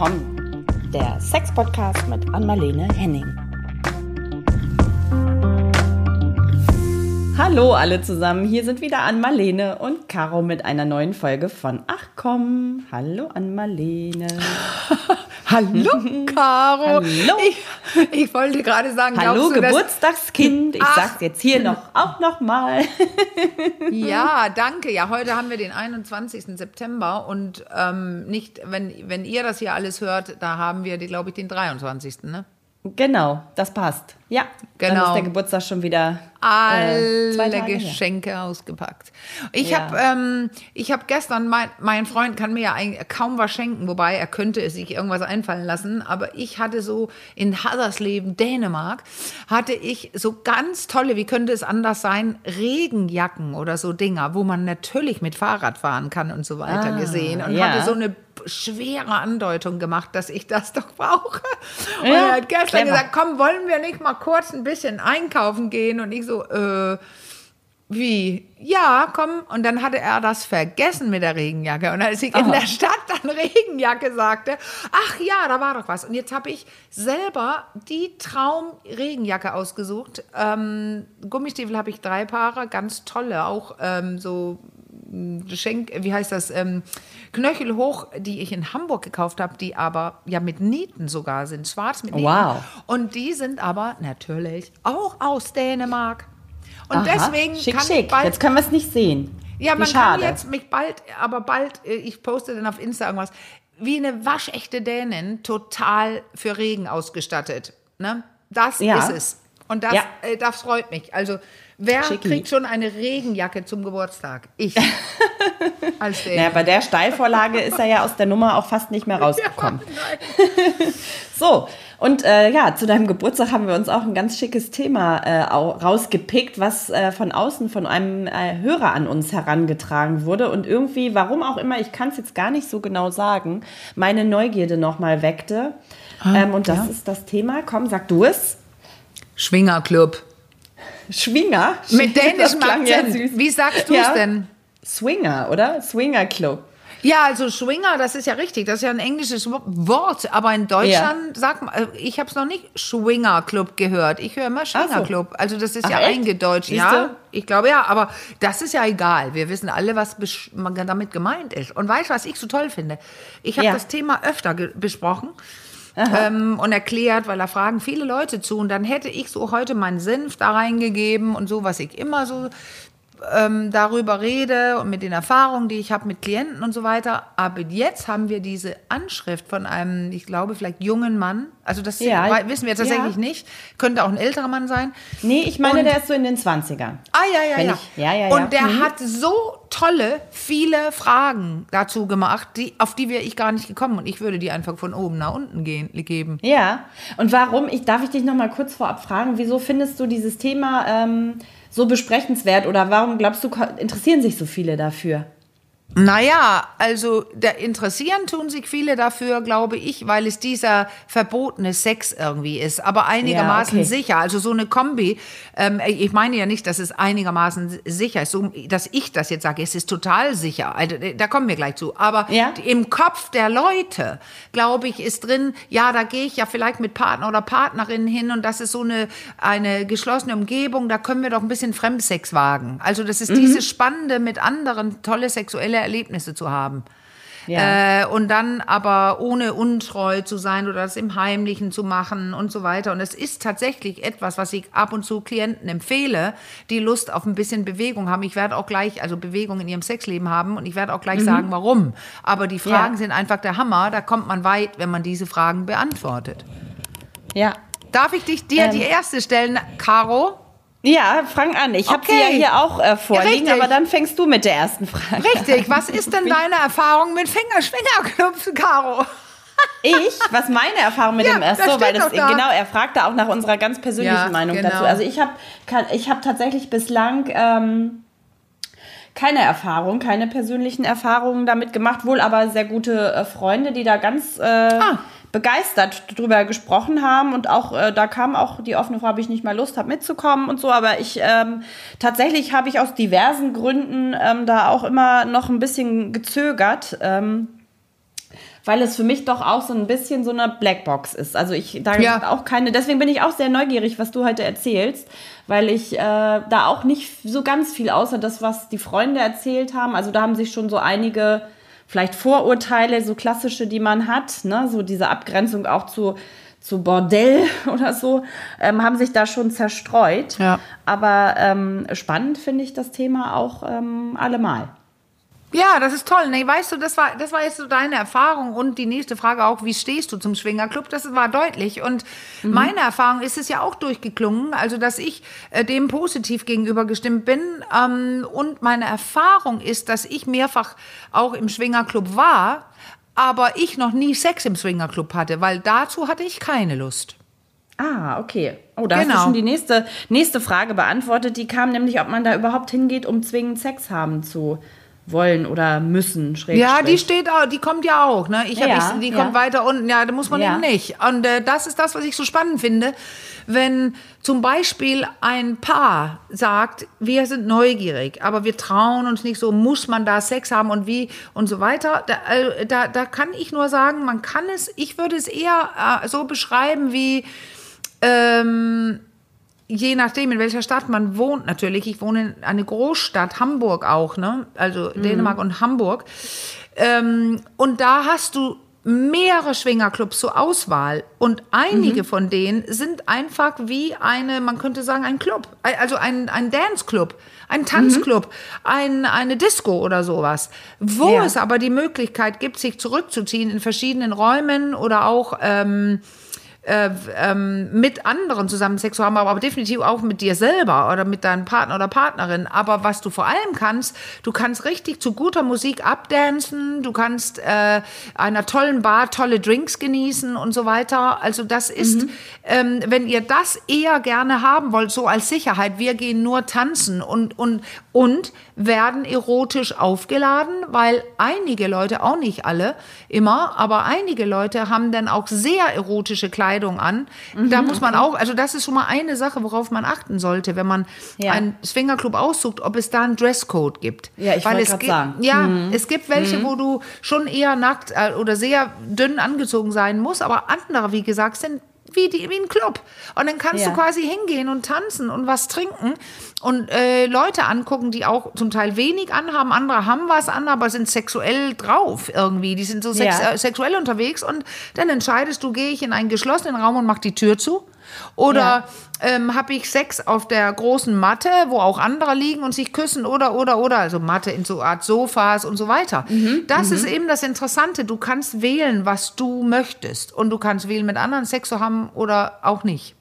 komm, der Sex-Podcast mit Anmalene Henning. Hallo alle zusammen, hier sind wieder Anmalene und Caro mit einer neuen Folge von Ach komm. Hallo Anmalene. Hallo, Caro. Hallo. Ich, ich wollte gerade sagen, Hallo du, Geburtstagskind. Ich Ach. sag's jetzt hier noch auch noch mal. Ja, danke. Ja, heute haben wir den 21. September und ähm, nicht, wenn, wenn ihr das hier alles hört, da haben wir, glaube ich, den 23. Ne? Genau, das passt. Ja, Dann Genau. ist der Geburtstag schon wieder äh, Alle zwei Tage her. Geschenke ausgepackt. Ich Ja. habe ähm, ich hab gestern, mein, mein Freund kann mir ja kaum was schenken, wobei er könnte es sich irgendwas einfallen lassen, aber ich hatte so in Haddersleben, Dänemark, hatte ich so ganz tolle, wie könnte es anders sein, Regenjacken oder so Dinger, wo man natürlich mit Fahrrad fahren kann und so weiter Ah, gesehen und ja. hatte so eine schwere Andeutung gemacht, dass ich das doch brauche. Und Ja, er hat gestern clever. gesagt, komm, wollen wir nicht mal kurz ein bisschen einkaufen gehen? Und ich so, äh, wie? Ja, komm. Und dann hatte er das vergessen mit der Regenjacke. Und als ich in Aha. der Stadt dann Regenjacke sagte, ach ja, da war doch was. Und jetzt habe ich selber die Traum-Regenjacke ausgesucht. Ähm, Gummistiefel habe ich drei Paare, ganz tolle, auch ähm, so Schenk, wie heißt das, ähm, Knöchel hoch, die ich in Hamburg gekauft habe, die aber ja mit Nieten sogar sind, schwarz mit Nieten. Wow. Und die sind aber natürlich auch aus Dänemark. Und Aha, deswegen schick, kann schick. ich bald, Jetzt können wir es nicht sehen. ja, Wie man schade. kann jetzt mich bald, aber bald, äh, ich poste dann auf Insta irgendwas, wie eine waschechte Dänin, total für Regen ausgestattet. Ne? Das Ja. ist es. Und das, Ja. äh, das freut mich. Also, wer Schicki. kriegt schon eine Regenjacke zum Geburtstag? Ich. Als. Naja, bei der Steilvorlage ist er ja aus der Nummer auch fast nicht mehr rausgekommen. So, und äh, ja, zu deinem Geburtstag haben wir uns auch ein ganz schickes Thema äh, au- rausgepickt, was äh, von außen von einem äh, Hörer an uns herangetragen wurde und irgendwie, warum auch immer, ich kann es jetzt gar nicht so genau sagen, meine Neugierde nochmal weckte. ähm, und das ist das Thema. Komm, sag du es. Schwingerclub. Schwinger. Mit ja Akzent. süß. Wie sagst du es Ja. denn? Swinger, oder? Swinger Club. Ja, also Schwinger, das ist ja richtig. Das ist ja ein englisches Wo- Wort. Aber in Deutschland sagt man, äh, ich habe es noch nicht Schwingerclub gehört. Ich höre immer Schwingerclub. Also das ist Ach, ja echt? eingedeutscht. Siehste? Ja, ich glaube ja. Aber das ist ja egal. Wir wissen alle, was damit gemeint ist. Und weißt du, was ich so toll finde? Ich habe Ja. das Thema öfter besprochen. Ähm, und erklärt, weil da fragen viele Leute zu. Und dann hätte ich so heute meinen Senf da reingegeben und so, was ich immer so ähm, darüber rede und mit den Erfahrungen, die ich habe mit Klienten und so weiter. Aber jetzt haben wir diese Anschrift von einem, ich glaube, vielleicht jungen Mann. Also das Ja. wissen wir tatsächlich Ja. nicht. Könnte auch ein älterer Mann sein. Nee, ich meine, Und- der ist so in den 20ern. Ah, ja, ja, ja. ich- ja, ja, ja. Und der Mhm. hat so tolle, viele Fragen dazu gemacht, die, auf die wäre ich gar nicht gekommen. Und ich würde die einfach von oben nach unten gehen, geben. Ja, und warum, ich darf ich dich noch mal kurz vorab fragen, wieso findest du dieses Thema ähm, so besprechenswert oder warum glaubst du, interessieren sich so viele dafür? Naja, also da interessieren tun sich viele dafür, glaube ich, weil es dieser verbotene Sex irgendwie ist, aber einigermaßen okay. sicher. Also so eine Kombi. Ähm, ich meine ja nicht, dass es einigermaßen sicher ist, so, dass ich das jetzt sage. Es ist total sicher. Also, da kommen wir gleich zu. Aber Ja. im Kopf der Leute, glaube ich, ist drin, ja, da gehe ich ja vielleicht mit Partner oder Partnerin hin und das ist so eine, eine geschlossene Umgebung, da können wir doch ein bisschen Fremdsex wagen. Also das Mhm. ist dieses Spannende, mit anderen tolle sexuelle Erlebnisse zu haben. Ja. Äh, und dann aber ohne untreu zu sein oder das im Heimlichen zu machen und so weiter. Und es ist tatsächlich etwas, was ich ab und zu Klienten empfehle, die Lust auf ein bisschen Bewegung haben. Ich werde auch gleich, also Bewegung in ihrem Sexleben haben und ich werde auch gleich sagen, warum. Aber die Fragen Ja. sind einfach der Hammer. Da kommt man weit, wenn man diese Fragen beantwortet. Ja. Darf ich dich dir Ähm. die erste stellen, Caro? Ja, fang an. Ich habe sie ja Okay. hier auch äh, vorliegen, richtig. aber dann fängst du mit der ersten Frage. Richtig. Was ist denn deine Erfahrung mit Fingerschwingerclubs, Caro? Ich, was meine Erfahrung mit Ja, dem erst so, weil das da. genau, er fragte auch nach unserer ganz persönlichen Ja, Meinung genau. dazu. Also ich habe ich habe tatsächlich bislang ähm, keine Erfahrung, keine persönlichen Erfahrungen damit gemacht, wohl aber sehr gute äh, Freunde, die da ganz äh, Ah. Begeistert drüber gesprochen haben und auch äh, da kam auch die offene Frage, habe ich nicht mal Lust, habe mitzukommen und so, aber ich ähm, tatsächlich habe ich aus diversen Gründen ähm, da auch immer noch ein bisschen gezögert. Ähm, weil es für mich doch auch so ein bisschen so eine Blackbox ist. Also ich da Ja. auch keine, deswegen bin ich auch sehr neugierig, was du heute erzählst, weil ich äh, da auch nicht so ganz viel außer das, was die Freunde erzählt haben. Also da haben sich schon so einige vielleicht Vorurteile, so klassische, die man hat, ne, so diese Abgrenzung auch zu zu Bordell oder so, ähm, haben sich da schon zerstreut. Ja. Aber ähm, spannend finde ich das Thema auch ähm, allemal. Ja, das ist toll. Nee, weißt du, das war, das war jetzt so deine Erfahrung und die nächste Frage auch, wie stehst du zum Schwingerclub? Das war deutlich. Und meine Erfahrung ist es ja auch durchgeklungen, also dass ich äh, dem positiv gegenüber gestimmt bin. Ähm, und meine Erfahrung ist, dass ich mehrfach auch im Schwingerclub war, aber ich noch nie Sex im Swingerclub hatte, weil dazu hatte ich keine Lust. Ah, okay. Oh, da hast Genau. du schon die nächste, nächste Frage beantwortet. Die kam nämlich, ob man da überhaupt hingeht, um zwingend Sex haben zu wollen oder müssen. Ja, die Schrägstrich. steht auch, die kommt ja auch, ne? Ich hab, Ja, ich, die ja. kommt weiter unten, ja, da muss man Ja. eben nicht. Und äh, das ist das, was ich so spannend finde, wenn zum Beispiel ein Paar sagt, wir sind neugierig, aber wir trauen uns nicht so, muss man da Sex haben und wie und so weiter. Da, äh, da, da kann ich nur sagen, man kann es, ich würde es eher äh, so beschreiben wie, ähm, je nachdem, in welcher Stadt man wohnt, natürlich. Ich wohne in einer Großstadt, Hamburg auch, ne? Also Dänemark und Hamburg. Ähm, und da hast du mehrere Schwingerclubs zur Auswahl. Und einige von denen sind einfach wie eine, man könnte sagen, ein Club. Also ein, ein Dance-Club, ein Tanzclub, ein, eine Disco oder sowas. Wo Ja. es aber die Möglichkeit gibt, sich zurückzuziehen in verschiedenen Räumen oder auch ähm, äh, ähm, mit anderen zusammen Sex zu haben, aber, aber definitiv auch mit dir selber oder mit deinem Partner oder Partnerin. Aber was du vor allem kannst, du kannst richtig zu guter Musik abdancen, du kannst äh, einer tollen Bar tolle Drinks genießen und so weiter. Also das ist, ähm, wenn ihr das eher gerne haben wollt, so als Sicherheit, wir gehen nur tanzen und, und, und werden erotisch aufgeladen, weil einige Leute, auch nicht alle immer, aber einige Leute haben dann auch sehr erotische Kleidung an. Mhm, da muss man auch, also das ist schon mal eine Sache, worauf man achten sollte, wenn man Ja. einen Swingerclub aussucht, ob es da einen Dresscode gibt. Ja, ich Weil wollte es gibt- sagen. Mhm. Ja, es gibt welche, wo du schon eher nackt äh, oder sehr dünn angezogen sein musst, aber andere, wie gesagt, sind wie, die, wie ein Club. Und dann kannst Ja. du quasi hingehen und tanzen und was trinken und äh, Leute angucken, die auch zum Teil wenig anhaben, andere haben was an, aber sind sexuell drauf irgendwie. Die sind so sex Ja. äh, sexuell unterwegs und dann entscheidest du, gehe ich in einen geschlossenen Raum und mach die Tür zu oder Ja. ähm, habe ich Sex auf der großen Matte, wo auch andere liegen und sich küssen oder, oder, oder, also Matte in so Art Sofas und so weiter. Mhm, Das ist eben das Interessante. Du kannst wählen, was du möchtest und du kannst wählen, mit anderen Sex zu haben oder auch nicht.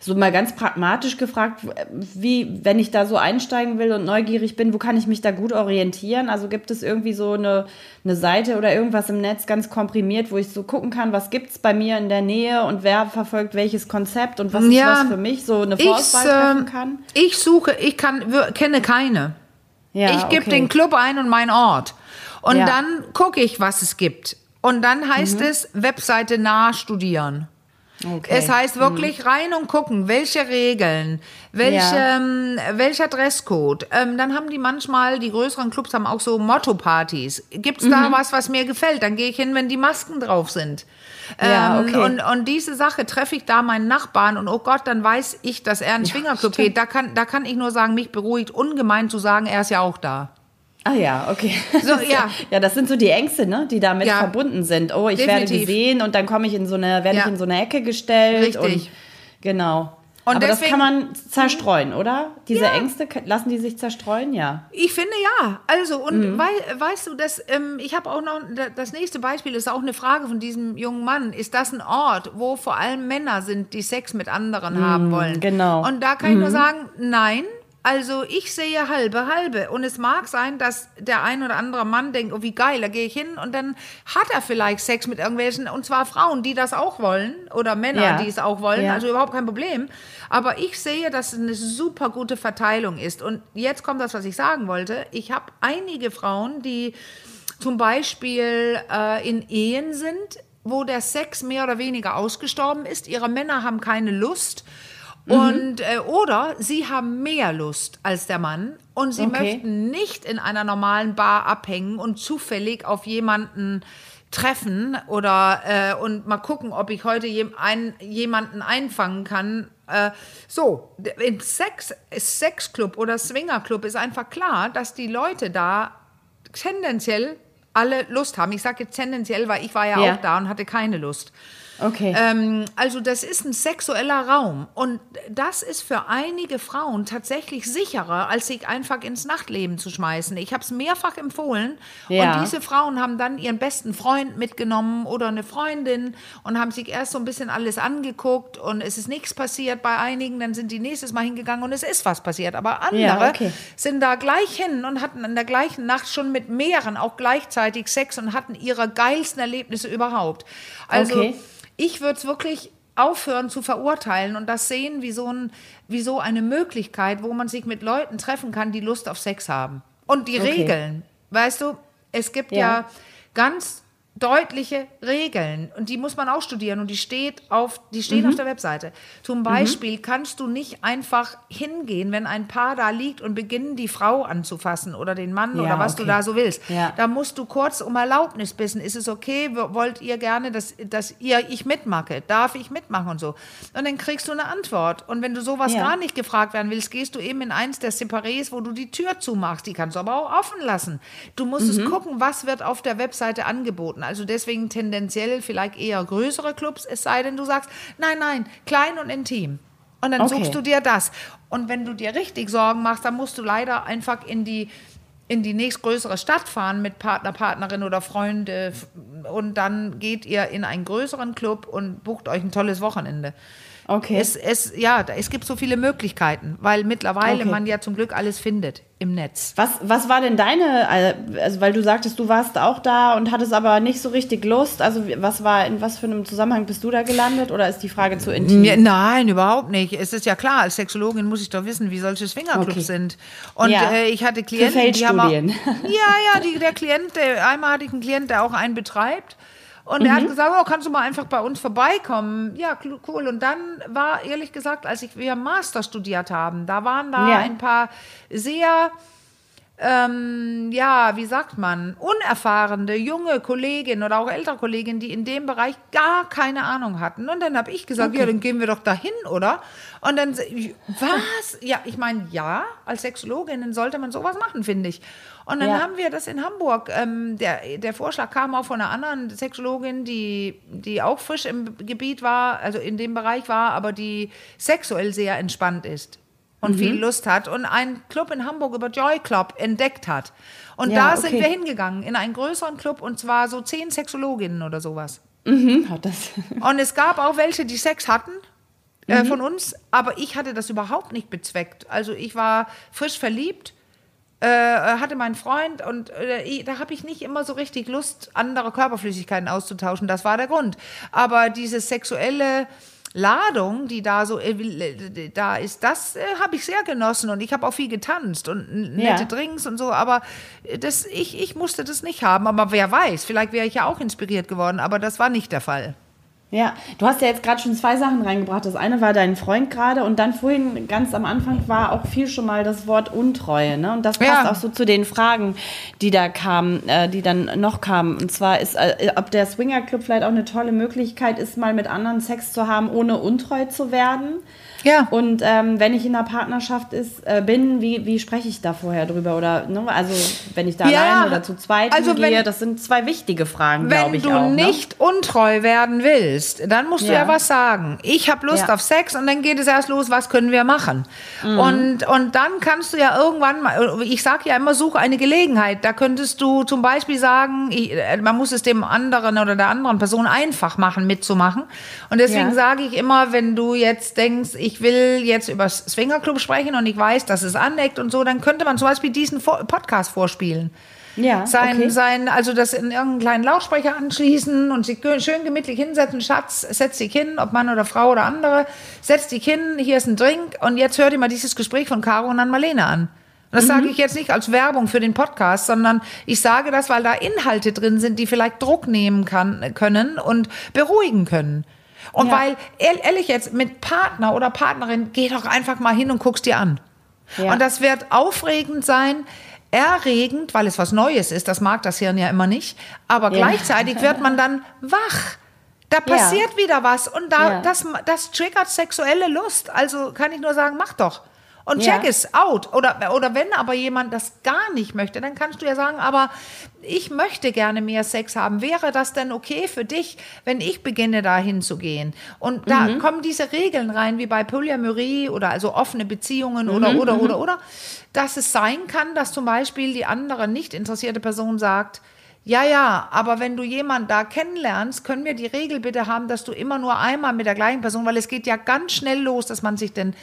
So mal ganz pragmatisch gefragt, wie, wenn ich da so einsteigen will und neugierig bin, wo kann ich mich da gut orientieren? Also gibt es irgendwie so eine, eine Seite oder irgendwas im Netz ganz komprimiert, wo ich so gucken kann, was gibt es bei mir in der Nähe und wer verfolgt welches Konzept und was ist Ja, was für mich, so eine Ich, Vorauswahl treffen ähm, kann? ich suche, ich kann, kenne keine. Ja, ich gebe okay. den Club ein und meinen Ort. Und Ja. Mhm. dann gucke ich, was es gibt. Und dann heißt es Webseite nachstudieren. Okay. Es heißt wirklich rein und gucken, welche Regeln, welche, Ja. ähm, welcher Dresscode. Ähm, dann haben die manchmal, die größeren Clubs haben auch so Motto-Partys. Gibt's Mhm. da was, was mir gefällt? Dann gehe ich hin, wenn die Masken drauf sind. Ja, Ähm, okay. und, und diese Sache treffe ich da meinen Nachbarn und oh Gott, dann weiß ich, dass er in den Schwingerclub geht. Da kann, da kann ich nur sagen, mich beruhigt ungemein zu sagen, er ist ja auch da. Ah ja, okay. So, ja. ja, das sind so die Ängste, ne, die damit Ja. verbunden sind. Oh, ich werde Definitiv. gesehen und dann komme ich in so eine, werde Ja. ich in so eine Ecke gestellt. Richtig. Und, genau. Und Aber das deswegen- kann man zerstreuen, oder? Diese Ja. Ängste, lassen die sich zerstreuen? Ja. Ich finde ja. Also, und Mhm. wei weißt du, das, ähm, ich habe auch noch, da- das nächste Beispiel ist auch eine Frage von diesem jungen Mann. Ist das ein Ort, wo vor allem Männer sind, die Sex mit anderen haben wollen? genau. Und da kann ich nur sagen, nein. Also ich sehe halbe halbe und es mag sein, dass der ein oder andere Mann denkt, oh wie geil, da gehe ich hin und dann hat er vielleicht Sex mit irgendwelchen und zwar Frauen, die das auch wollen oder Männer, Ja. die es auch wollen, Ja. also überhaupt kein Problem. Aber ich sehe, dass es eine super gute Verteilung ist und jetzt kommt das, was ich sagen wollte. Ich habe einige Frauen, die zum Beispiel äh, in Ehen sind, wo der Sex mehr oder weniger ausgestorben ist. Ihre Männer haben keine Lust. Und, äh, oder sie haben mehr Lust als der Mann und sie Okay. möchten nicht in einer normalen Bar abhängen und zufällig auf jemanden treffen oder äh, und mal gucken, ob ich heute jem, ein, jemanden einfangen kann. Äh, so, im Sex, Sexclub oder Swingerclub ist einfach klar, dass die Leute da tendenziell alle Lust haben. Ich sage jetzt tendenziell, weil ich war ja, Ja. auch da und hatte keine Lust. Okay. Ähm, also das ist ein sexueller Raum und das ist für einige Frauen tatsächlich sicherer, als sich einfach ins Nachtleben zu schmeißen. Ich habe es mehrfach empfohlen Ja. und diese Frauen haben dann ihren besten Freund mitgenommen oder eine Freundin und haben sich erst so ein bisschen alles angeguckt und es ist nichts passiert bei einigen, dann sind die nächstes Mal hingegangen und es ist was passiert. Aber andere Ja, okay. sind da gleich hin und hatten in der gleichen Nacht schon mit mehreren auch gleichzeitig Sex und hatten ihre geilsten Erlebnisse überhaupt. Also Okay. Ich würde es wirklich aufhören zu verurteilen und das sehen wie so, ein, wie so eine Möglichkeit, wo man sich mit Leuten treffen kann, die Lust auf Sex haben. Und die Okay. Regeln, weißt du, es gibt ja, Ja. ganz deutliche Regeln und die muss man auch studieren und die steht auf die stehen Mhm. auf der Webseite. Zum Beispiel kannst du nicht einfach hingehen, wenn ein Paar da liegt und beginnen die Frau anzufassen oder den Mann Ja, oder was du okay. da so willst. Ja. Da musst du kurz um Erlaubnis bitten. Ist es okay? Wollt ihr gerne, dass, dass ihr ich mitmache? Darf ich mitmachen und so? Und dann kriegst du eine Antwort. Und wenn du sowas Ja. gar nicht gefragt werden willst, gehst du eben in eins der Separés, wo du die Tür zumachst. Die kannst du aber auch offen lassen. Du musst Mhm. es gucken, was wird auf der Webseite angeboten. Also deswegen tendenziell vielleicht eher größere Clubs, es sei denn, du sagst, nein, nein, klein und intim. Und dann Okay. suchst du dir das. Und wenn du dir richtig Sorgen machst, dann musst du leider einfach in die in die nächstgrößere Stadt fahren mit Partner, Partnerin oder Freunde und dann geht ihr in einen größeren Club und bucht euch ein tolles Wochenende. Okay. Es, es, ja, es gibt so viele Möglichkeiten, weil mittlerweile Okay. man ja zum Glück alles findet im Netz. Was, was war denn deine, also weil du sagtest, du warst auch da und hattest aber nicht so richtig Lust. Also was war, in was für einem Zusammenhang bist du da gelandet oder ist die Frage zu intim? Nein, überhaupt nicht. Es ist ja klar, als Sexologin muss ich doch wissen, wie solche Swingerclubs Okay. sind. Und Ja. äh, ich hatte Klienten, die haben auch, ja, ja, die, der Klient, der, einmal hatte ich einen Klient, der auch einen betreibt. Und er hat Mhm. gesagt, oh, kannst du mal einfach bei uns vorbeikommen? Ja, cool. Und dann war, ehrlich gesagt, als ich, wir Master studiert haben, da waren da Ja. ein paar sehr ähm, ja, wie sagt man, unerfahrene junge Kolleginnen oder auch ältere Kolleginnen, die in dem Bereich gar keine Ahnung hatten. Und dann habe ich gesagt, ja, dann gehen wir doch dahin, oder? Und dann, was? Ja, ich meine, ja, als Sexologin sollte man sowas machen, finde ich. Und dann Ja. haben wir das in Hamburg. Ähm, der, der Vorschlag kam auch von einer anderen Sexologin, die, die auch frisch im Gebiet war, also in dem Bereich war, aber die sexuell sehr entspannt ist und Mhm. viel Lust hat und einen Club in Hamburg über Joy Club entdeckt hat. Und Ja, da sind okay. wir hingegangen, in einen größeren Club und zwar so zehn Sexologinnen oder sowas. Hm, hat das. Und es gab auch welche, die Sex hatten Mhm. äh, von uns, aber ich hatte das überhaupt nicht bezweckt. Also ich war frisch verliebt, äh, hatte meinen Freund und äh, da habe ich nicht immer so richtig Lust, andere Körperflüssigkeiten auszutauschen. Das war der Grund. Aber diese sexuelle Ladung, die da so äh, da ist, das äh, habe ich sehr genossen und ich habe auch viel getanzt und nette Ja. Drinks und so, aber äh, das, ich, ich musste das nicht haben. Aber wer weiß, vielleicht wäre ich ja auch inspiriert geworden, aber das war nicht der Fall. Ja, du hast ja jetzt gerade schon zwei Sachen reingebracht. Das eine war dein Freund gerade und dann vorhin ganz am Anfang war auch viel schon mal das Wort Untreue. Ne? Und das passt Ja. auch so zu den Fragen, die da kamen, äh, die dann noch kamen. Und zwar ist, äh, ob der Swinger Club vielleicht auch eine tolle Möglichkeit ist, mal mit anderen Sex zu haben, ohne untreu zu werden. Ja. Und ähm, wenn ich in einer Partnerschaft ist, äh, bin, wie, wie spreche ich da vorher drüber? Oder ne? also wenn ich da Ja, allein oder zu zweit also wenn- gehe, das sind zwei wichtige Fragen, glaube Wenn ich du auch. ne? nicht untreu werden willst, dann musst du Ja. ja was sagen. Ich habe Lust Ja. auf Sex und dann geht es erst los, was können wir machen? Mhm. Und, und dann kannst du ja irgendwann mal, ich sage ja immer, suche eine Gelegenheit. Da könntest du zum Beispiel sagen, ich, äh, man muss es dem anderen oder der anderen Person einfach machen, mitzumachen. Und deswegen sage ich immer, wenn du jetzt denkst, ich will jetzt über Swingerclub sprechen und ich weiß, dass es aneckt und so, dann könnte man zum Beispiel diesen Podcast vorspielen Ja, sein, okay. sein, also das in irgendeinen kleinen Lautsprecher anschließen und sich schön gemütlich hinsetzen. Schatz, setz dich hin, ob Mann oder Frau oder andere, setz dich hin, hier ist ein Drink und jetzt hör dir mal dieses Gespräch von Caro und an Marlene an. Und das Mhm. sage ich jetzt nicht als Werbung für den Podcast, sondern ich sage das, weil da Inhalte drin sind, die vielleicht Druck nehmen kann, können und beruhigen können. Und Ja. weil, ehr- ehrlich jetzt, mit Partner oder Partnerin, geh doch einfach mal hin und guck's dir an. Ja. Und das wird aufregend sein, erregend, weil es was Neues ist. Das mag das Hirn ja immer nicht. Aber Ja. gleichzeitig wird man dann wach. Da passiert wieder was und da, das, das triggert sexuelle Lust. Also kann ich nur sagen, mach doch. Und Ja. check es out. Oder, oder wenn aber jemand das gar nicht möchte, dann kannst du ja sagen, aber ich möchte gerne mehr Sex haben. Wäre das denn okay für dich, wenn ich beginne, da hinzugehen? Und da Mhm. kommen diese Regeln rein, wie bei Polyamorie oder also offene Beziehungen Mhm, oder, oder, oder, oder, dass es sein kann, dass zum Beispiel die andere nicht interessierte Person sagt, ja, ja, aber wenn du jemanden da kennenlernst, können wir die Regel bitte haben, dass du immer nur einmal mit der gleichen Person, weil es geht ja ganz schnell los, dass man sich denn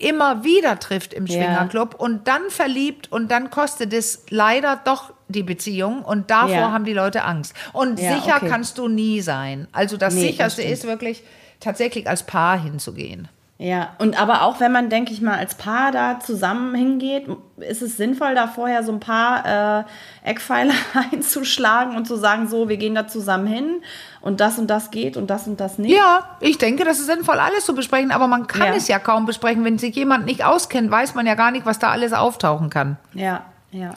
immer wieder trifft im Ja. Schwingerclub und dann verliebt und dann kostet es leider doch die Beziehung und davor Ja. haben die Leute Angst. Und Ja, sicher okay. kannst du nie sein. Also das Nee, das sicherste stimmt. ist wirklich tatsächlich als Paar hinzugehen. Ja, und aber auch wenn man, denke ich mal, als Paar da zusammen hingeht, ist es sinnvoll, da vorher so ein paar äh, Eckpfeiler einzuschlagen und zu sagen, so, wir gehen da zusammen hin und das und das geht und das und das nicht. Ja, ich denke, das ist sinnvoll, alles zu besprechen, aber man kann Ja. es ja kaum besprechen. Wenn sich jemand nicht auskennt, weiß man ja gar nicht, was da alles auftauchen kann. Ja, ja.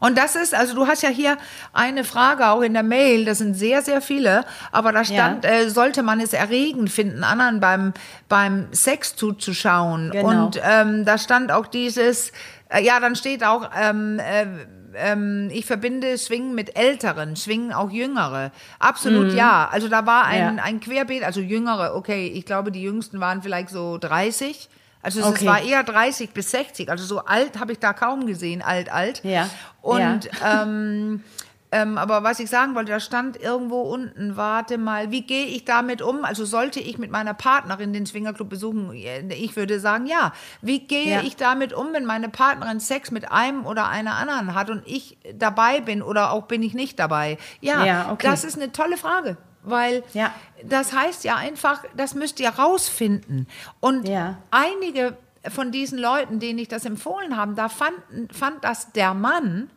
Und das ist, also du hast ja hier eine Frage auch in der Mail, das sind sehr, sehr viele, aber da stand, äh, sollte man es erregend finden, anderen beim, beim Sex zuzuschauen. Genau. Und ähm, da stand auch dieses, äh, ja, dann steht auch, ähm, äh, ähm, ich verbinde Schwingen mit Älteren, Schwingen auch Jüngere. Absolut ja. Also da war ein. Ja. ein Querbeet, also Jüngere, okay, ich glaube, die Jüngsten waren vielleicht so 30. Also es Okay. war eher 30 bis 60. Also so alt habe ich da kaum gesehen, alt, alt. Ja. Und ähm, ähm, aber was ich sagen wollte, da stand irgendwo unten, warte mal, wie gehe ich damit um? Also sollte ich mit meiner Partnerin den Swingerclub besuchen? Ich würde sagen, ja. Wie gehe Ja. ich damit um, wenn meine Partnerin Sex mit einem oder einer anderen hat und ich dabei bin oder auch bin ich nicht dabei? Ja, Ja, okay. das ist eine tolle Frage. Weil Ja. das heißt ja einfach, das müsst ihr rausfinden. Und Ja. einige von diesen Leuten, denen ich das empfohlen habe, da fand, fand das der Mann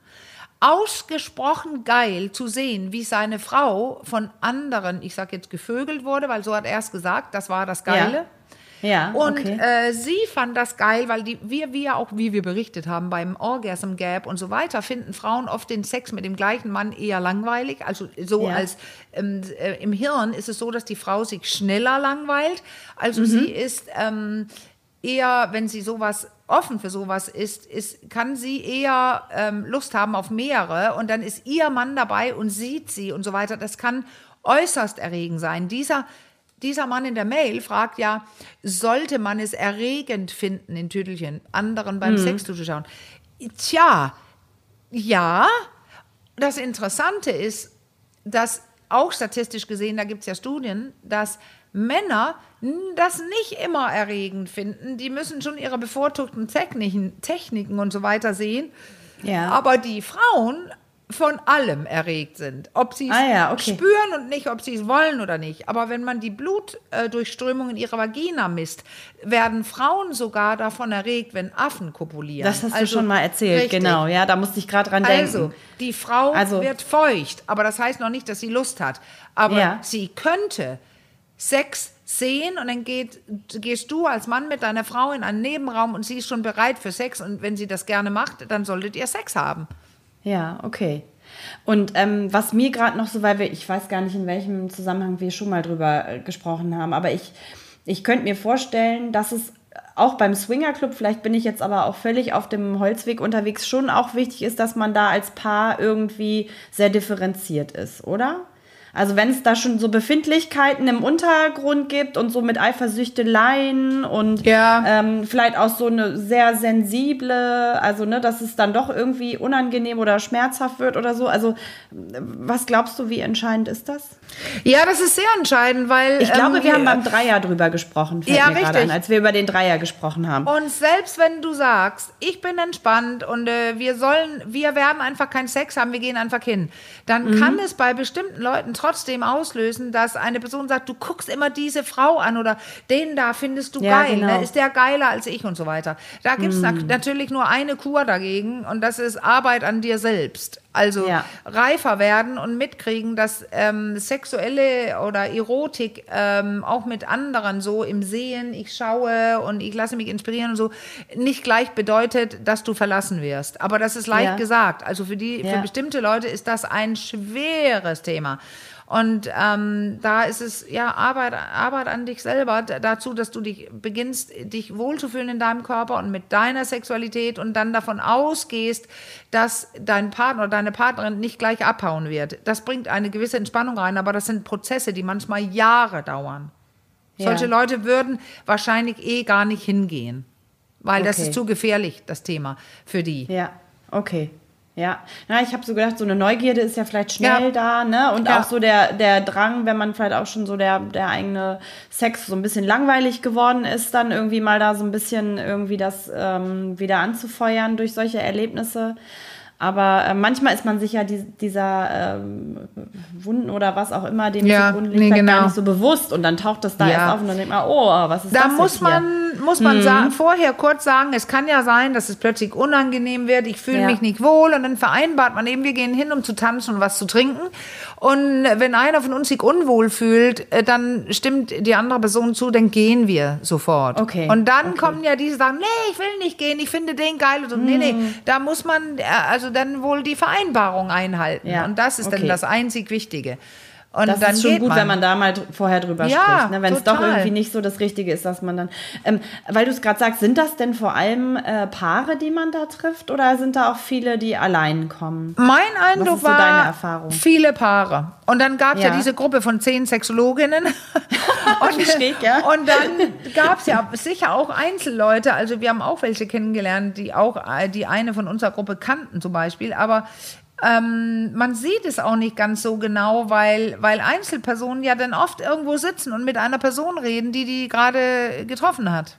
ausgesprochen geil zu sehen, wie seine Frau von anderen, ich sag jetzt gevögelt wurde, weil so hat er es gesagt, das war das Geile. Ja, Und okay. äh, sie fand das geil, weil die, wir, wir auch, wie wir berichtet haben, beim Orgasm Gap und so weiter, finden Frauen oft den Sex mit dem gleichen Mann eher langweilig. Also so Ja. als ähm, äh, im Hirn ist es so, dass die Frau sich schneller langweilt. Mhm. Also sie ist ähm, eher, wenn sie sowas offen für sowas ist, ist kann sie eher ähm, Lust haben auf mehrere und dann ist ihr Mann dabei und sieht sie und so weiter. Das kann äußerst erregend sein. Dieser dieser Mann in der Mail fragt ja, sollte man es erregend finden, in Tüdelchen, anderen beim Sex zuzuschauen? Tja, ja. Das Interessante ist, dass auch statistisch gesehen, da gibt es ja Studien, dass Männer das nicht immer erregend finden. Die müssen schon ihre bevorzugten Techniken, Techniken und so weiter sehen. Ja. Aber die Frauen von allem erregt sind. Ob sie es Ah ja, okay. spüren und nicht, ob sie es wollen oder nicht. Aber wenn man die Blutdurchströmung in ihrer Vagina misst, werden Frauen sogar davon erregt, wenn Affen kopulieren. das hast Also, du schon mal erzählt, richtig. genau. Ja, da musste ich gerade dran denken. Also, die Frau Also- wird feucht, aber das heißt noch nicht, dass sie Lust hat. Aber Ja. sie könnte Sex sehen und dann geht, gehst du als Mann mit deiner Frau in einen Nebenraum und sie ist schon bereit für Sex und wenn sie das gerne macht, dann solltet ihr Sex haben. Ja, okay. Und ähm, was mir gerade noch so, weil wir, ich weiß gar nicht, in welchem Zusammenhang wir schon mal drüber äh, gesprochen haben, aber ich, ich könnte mir vorstellen, dass es auch beim Swingerclub, vielleicht bin ich jetzt aber auch völlig auf dem Holzweg unterwegs, schon auch wichtig ist, dass man da als Paar irgendwie sehr differenziert ist, oder? Also wenn es da schon so Befindlichkeiten im Untergrund gibt und so mit Eifersüchteleien und Ja. ähm, vielleicht auch so eine sehr sensible, also ne, dass es dann doch irgendwie unangenehm oder schmerzhaft wird oder so. Also was glaubst du, wie entscheidend ist das? Ja, das ist sehr entscheidend, weil Ich glaube, ähm, wir haben beim Dreier drüber gesprochen, Ja, richtig. an, als wir über den Dreier gesprochen haben. Und selbst wenn du sagst, ich bin entspannt und äh, wir sollen, wir werden einfach keinen Sex haben, wir gehen einfach hin, dann Mhm. kann es bei bestimmten Leuten trotzdem auslösen, dass eine Person sagt, du guckst immer diese Frau an oder den da findest du Ja, geil, genau. Mhm. ne? ist der geiler als ich und so weiter. Da gibt es natürlich nur eine Kur dagegen und das ist Arbeit an dir selbst. Also Ja. reifer werden und mitkriegen, dass ähm, sexuelle oder Erotik ähm, auch mit anderen so im Sehen, ich schaue und ich lasse mich inspirieren und so, nicht gleich bedeutet, dass du verlassen wirst. Aber das ist leicht Ja. gesagt. Also für die, für Ja. bestimmte Leute ist das ein schweres Thema. Und ähm, da ist es ja Arbeit, Arbeit an dich selber dazu, dass du dich beginnst, dich wohlzufühlen in deinem Körper und mit deiner Sexualität und dann davon ausgehst, dass dein Partner oder deine Partnerin nicht gleich abhauen wird. Das bringt eine gewisse Entspannung rein, aber das sind Prozesse, die manchmal Jahre dauern. Ja. Solche Leute würden wahrscheinlich eh gar nicht hingehen, weil das Okay. ist zu gefährlich, das Thema für die. Ja, okay. Ja, Na, ich habe so gedacht, so eine Neugierde ist ja vielleicht schnell Ja. da, ne? Und Ja. auch so der, der Drang, wenn man vielleicht auch schon so der, der eigene Sex so ein bisschen langweilig geworden ist, dann irgendwie mal da so ein bisschen irgendwie das ähm, wieder anzufeuern durch solche Erlebnisse. Aber äh, manchmal ist man sich ja die, dieser ähm, Wunden oder was auch immer, dem Ja, zugrunde liegt, nee, vielleicht gar genau. nicht so bewusst. Und dann taucht das da Ja. erst auf und dann denkt man, oh, was ist Da das muss jetzt hier? man, muss man Mhm. sagen, vorher kurz sagen, es kann ja sein, dass es plötzlich unangenehm wird, ich fühle Ja. mich nicht wohl und dann vereinbart man eben, wir gehen hin, um zu tanzen und was zu trinken. Und wenn einer von uns sich unwohl fühlt, äh, dann stimmt die andere Person zu, dann gehen wir sofort. Okay, Und dann okay. kommen ja diese sagen, nee, ich will nicht gehen, ich finde den geil. Und so, nee, nee, Mhm. da muss man äh, also dann wohl die Vereinbarung einhalten. Ja, Und das ist dann okay. das einzig Wichtige. Und Das dann ist schon gut, man. wenn man da mal vorher drüber Ja, spricht. Ne? Wenn es doch irgendwie nicht so das Richtige ist, dass man dann. Ähm, weil du es gerade sagst, sind das denn vor allem äh, Paare, die man da trifft, oder sind da auch viele, die allein kommen? Mein Eindruck so war viele Paare. Und dann gab es ja. Ja. diese Gruppe von zehn Sexologinnen. und, Schräg, ja. und dann gab es ja sicher auch Einzelleute. Also wir haben auch welche kennengelernt, die auch äh, die eine von unserer Gruppe kannten zum Beispiel. Aber ähm, man sieht es auch nicht ganz so genau, weil, weil Einzelpersonen ja dann oft irgendwo sitzen und mit einer Person reden, die die gerade getroffen hat.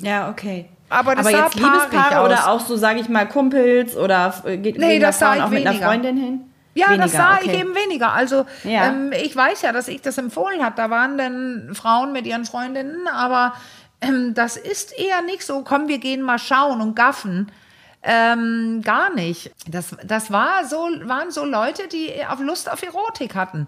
Ja, okay. Aber das Aber jetzt Liebespaare oder auch so, sage ich mal, Kumpels oder äh, geht Nee, da das ich auch mit einer weniger. Freundin hin? Ja, das Weniger, sah okay. ich eben weniger. Also Ja. ähm, ich weiß ja, dass ich das empfohlen habe. Da waren dann Frauen mit ihren Freundinnen, aber ähm, das ist eher nicht so, komm, wir gehen mal schauen und gaffen. Ähm, gar nicht. Das, das war so, waren so Leute, die auf Lust auf Erotik hatten.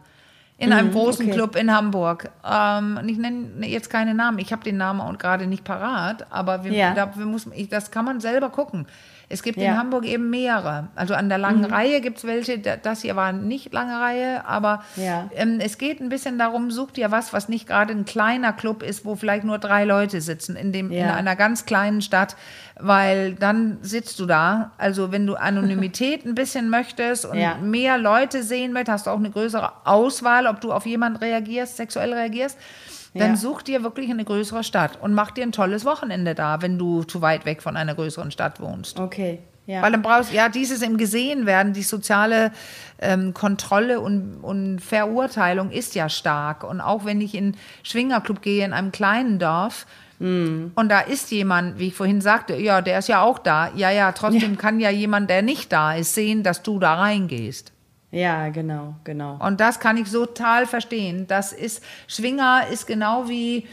In einem großen Mhm, okay. Club in Hamburg. Ähm, ich nenne jetzt keine Namen. Ich habe den Namen auch gerade nicht parat, aber wir, Ja. da, wir muss, ich, das kann man selber gucken. Es gibt in Ja. Mhm. Hamburg eben mehrere. Also an der langen Reihe gibt es welche. Da- Das hier war nicht lange Reihe, aber Ja. ähm, es geht ein bisschen darum, such dir was, was nicht gerade ein kleiner Club ist, wo vielleicht nur drei Leute sitzen in, dem, in Ja. einer ganz kleinen Stadt, weil dann sitzt du da. Also wenn du Anonymität ein bisschen möchtest und mehr Leute sehen möchtest, hast du auch eine größere Auswahl, ob du auf jemanden reagierst, sexuell reagierst. Dann Ja. such dir wirklich eine größere Stadt und mach dir ein tolles Wochenende da, wenn du zu weit weg von einer größeren Stadt wohnst. Okay. Ja. Weil dann brauchst ja dieses im Gesehen werden, die soziale ähm, Kontrolle und, und Verurteilung ist ja stark. Und auch wenn ich in Schwingerclub gehe in einem kleinen Dorf Mhm. und da ist jemand, wie ich vorhin sagte, ja, der ist ja auch da. Ja, ja, trotzdem kann ja jemand, der nicht da ist, sehen, dass du da reingehst. Ja, genau, genau. Und das kann ich total verstehen. Das ist, Schwinger ist genau wie,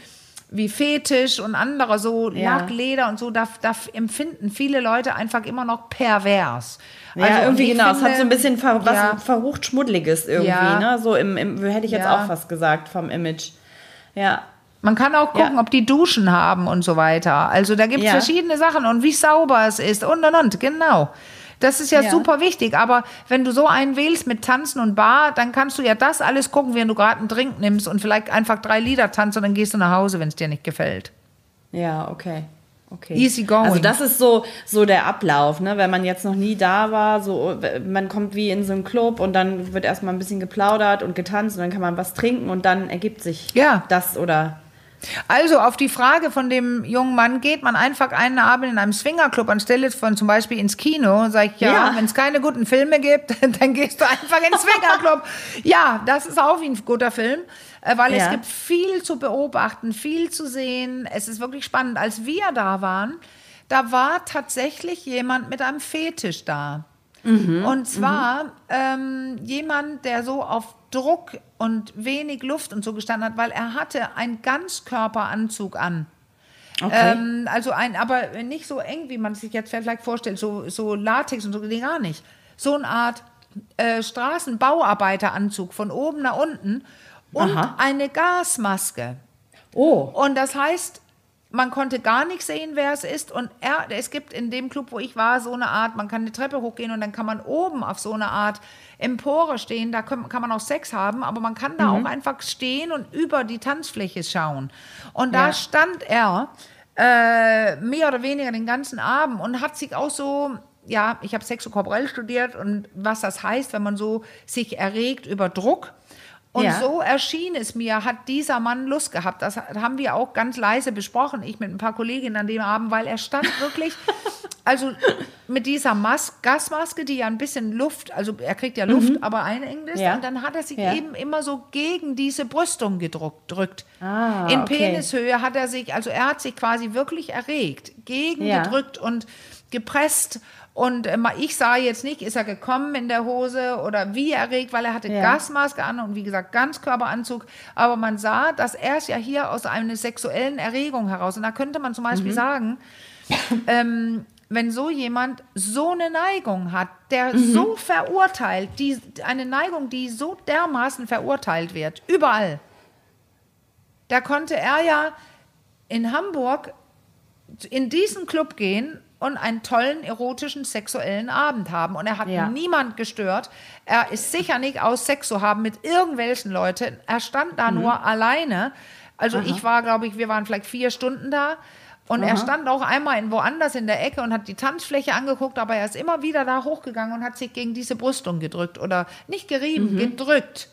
wie Fetisch und andere, so Ja. Lack, Leder und so, da, da empfinden viele Leute einfach immer noch pervers. Ja, Also, und irgendwie genau. es hat finde- so ein bisschen ver was Ja. verrucht Schmuddeliges irgendwie, Ja. ne? So im, im hätte ich jetzt Ja. auch fast gesagt vom Image. Ja. Man kann auch gucken, Ja. ob die Duschen haben und so weiter. Also da gibt es Ja. verschiedene Sachen und wie sauber es ist und und und, genau. Das ist ja, Ja. super wichtig. Aber wenn du so einen wählst mit Tanzen und Bar, dann kannst du ja das alles gucken, während du gerade einen Drink nimmst und vielleicht einfach drei Lieder tanzt und dann gehst du nach Hause, wenn es dir nicht gefällt. Ja, okay. Okay. Easy going. Also das ist so, so der Ablauf, ne? wenn man jetzt noch nie da war, so man kommt wie in so einen Club und dann wird erstmal ein bisschen geplaudert und getanzt und dann kann man was trinken und dann ergibt sich Ja. das oder Also auf die Frage von dem jungen Mann, geht man einfach einen Abend in einem Swingerclub anstelle von zum Beispiel ins Kino? Sag ich, ja, Ja. wenn es keine guten Filme gibt, dann gehst du einfach ins Swingerclub. ja, das ist auch wie ein guter Film, äh, weil es Ja. gibt viel zu beobachten, viel zu sehen. Es ist wirklich spannend. Als wir da waren, da war tatsächlich jemand mit einem Fetisch da. Und zwar ähm, jemand, der so auf Druck und wenig Luft und so gestanden hat, weil er hatte einen Ganzkörperanzug an. okay. Ähm, also ein, aber nicht so eng, wie man sich jetzt vielleicht vorstellt, so, so Latex und so, nee, gar nicht. So eine Art äh, Straßenbauarbeiteranzug von oben nach unten und Aha. eine Gasmaske. Oh. Und das heißt, man konnte gar nicht sehen, wer es ist. Und er, es gibt in dem Club, wo ich war, so eine Art, man kann eine Treppe hochgehen und dann kann man oben auf so eine Art Empore stehen. Da kann, kann man auch Sex haben, aber man kann da auch einfach stehen und über die Tanzfläche schauen. Und da Ja. stand er äh, mehr oder weniger den ganzen Abend und hat sich auch so, ja, ich habe sexokorporell studiert und was das heißt, wenn man so sich erregt über Druck. Und Ja. so erschien es mir, hat dieser Mann Lust gehabt. Das haben wir auch ganz leise besprochen, ich mit ein paar Kolleginnen an dem Abend, weil er stand wirklich, also mit dieser Mas Gasmaske, die ja ein bisschen Luft, also er kriegt ja Luft, aber einengt ist. Ja. Und dann hat er sich Ja. eben immer so gegen diese Brüstung gedrückt. Drückt. Ah, In okay. Penishöhe hat er sich, also er hat sich quasi wirklich erregt, gegengedrückt und gepresst. Und äh, ich sah jetzt nicht, ist er gekommen in der Hose oder wie erregt, weil er hatte Ja. Gasmaske an und wie gesagt Ganzkörperanzug. Aber man sah, dass er es ja hier aus einer sexuellen Erregung heraus. Und da könnte man zum Beispiel sagen, ähm, wenn so jemand so eine Neigung hat, der so verurteilt, die, eine Neigung, die so dermaßen verurteilt wird, überall, da konnte er ja in Hamburg in diesen Club gehen und einen tollen erotischen sexuellen Abend haben. Und er hat Ja. niemand gestört. Er ist sicher nicht aus Sex zu haben mit irgendwelchen Leuten. Er stand da nur alleine. Also ich war, glaube ich, wir waren vielleicht vier Stunden da. Und er stand auch einmal in woanders in der Ecke und hat die Tanzfläche angeguckt, aber er ist immer wieder da hochgegangen und hat sich gegen diese Brüstung gedrückt oder nicht gerieben, gedrückt.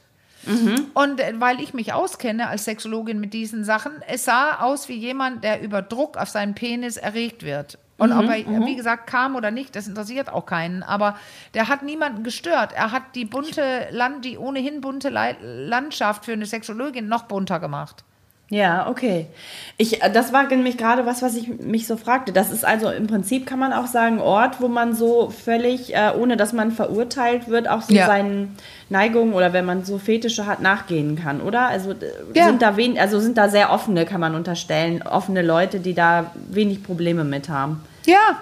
Und äh, weil ich mich auskenne als Sexologin mit diesen Sachen, es sah aus wie jemand, der über Druck auf seinen Penis erregt wird. Und ob er, wie gesagt, kam oder nicht, das interessiert auch keinen. Aber der hat niemanden gestört. Er hat die bunte Land, die ohnehin bunte Landschaft für eine Sexologin noch bunter gemacht. Ja, okay. Ich, das war nämlich gerade was, was ich mich so fragte. Das ist also im Prinzip, kann man auch sagen, Ort, wo man so völlig, äh, ohne dass man verurteilt wird, auch so Ja. seinen Neigungen oder wenn man so Fetische hat, nachgehen kann, oder? Also, Ja. sind da wen, also sind da sehr offene, kann man unterstellen, offene Leute, die da wenig Probleme mit haben. Ja,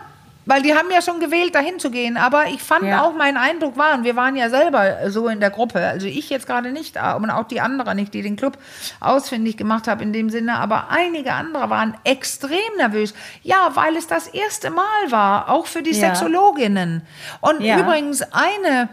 weil die haben ja schon gewählt, dahin zu gehen. Aber ich fand Ja. auch, mein Eindruck war, und wir waren ja selber so in der Gruppe, also ich jetzt gerade nicht, und auch die anderen nicht, die den Club ausfindig gemacht haben in dem Sinne, aber einige andere waren extrem nervös. Ja, weil es das erste Mal war, auch für die Ja. Sexologinnen. Und Ja. übrigens eine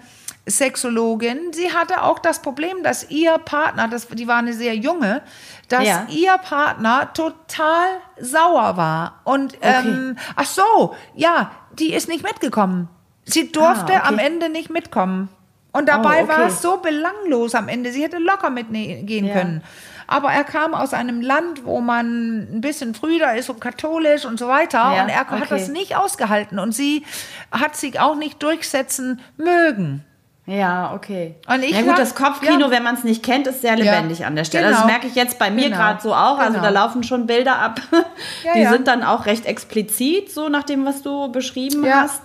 Sexologin, sie hatte auch das Problem, dass ihr Partner, das, die war eine sehr junge, dass Ja. ihr Partner total sauer war. Und ähm, ach so, ja, die ist nicht mitgekommen. Sie durfte Ah, okay. am Ende nicht mitkommen. Und dabei Oh, war okay. es so belanglos am Ende. Sie hätte locker mitgehen Ja. können. Aber er kam aus einem Land, wo man ein bisschen früher ist und katholisch und so weiter. Ja, und er okay. hat das nicht ausgehalten. Und sie hat sich auch nicht durchsetzen mögen. Ja, okay. Und ich ja gut, das Kopfkino, ja. wenn man es nicht kennt, ist sehr lebendig an der Stelle. Also Genau. das merke ich jetzt bei mir Genau. gerade so auch. Also Genau. da laufen schon Bilder ab. Ja, Die ja. sind dann auch recht explizit, so nach dem, was du beschrieben Ja. hast.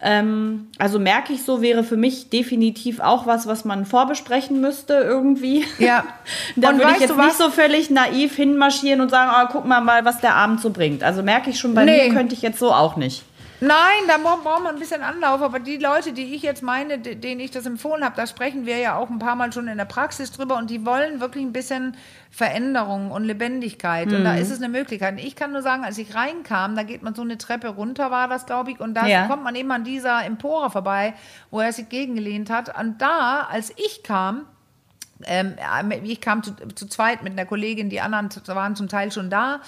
Ähm, also merke ich so, wäre für mich definitiv auch was, was man vorbesprechen müsste irgendwie. Ja. da Und würde ich jetzt nicht so völlig naiv hinmarschieren und sagen, oh, guck mal mal, was der Abend so bringt. Also merke ich schon, bei Nee. mir könnte ich jetzt so auch nicht. Nein, da braucht braucht man ein bisschen Anlauf. Aber die Leute, die ich jetzt meine, de- denen ich das empfohlen habe, da sprechen wir ja auch ein paar Mal schon in der Praxis drüber und die wollen wirklich ein bisschen Veränderung und Lebendigkeit. Und da Mhm. ist es eine Möglichkeit. Ich kann nur sagen, als ich reinkam, da geht man so eine Treppe runter, war das, glaube ich, und da Ja. kommt man eben an dieser Empore vorbei, wo er sich gegengelehnt hat. Und da, als ich kam, ich kam zu, zu zweit mit einer Kollegin, die anderen waren zum Teil schon da.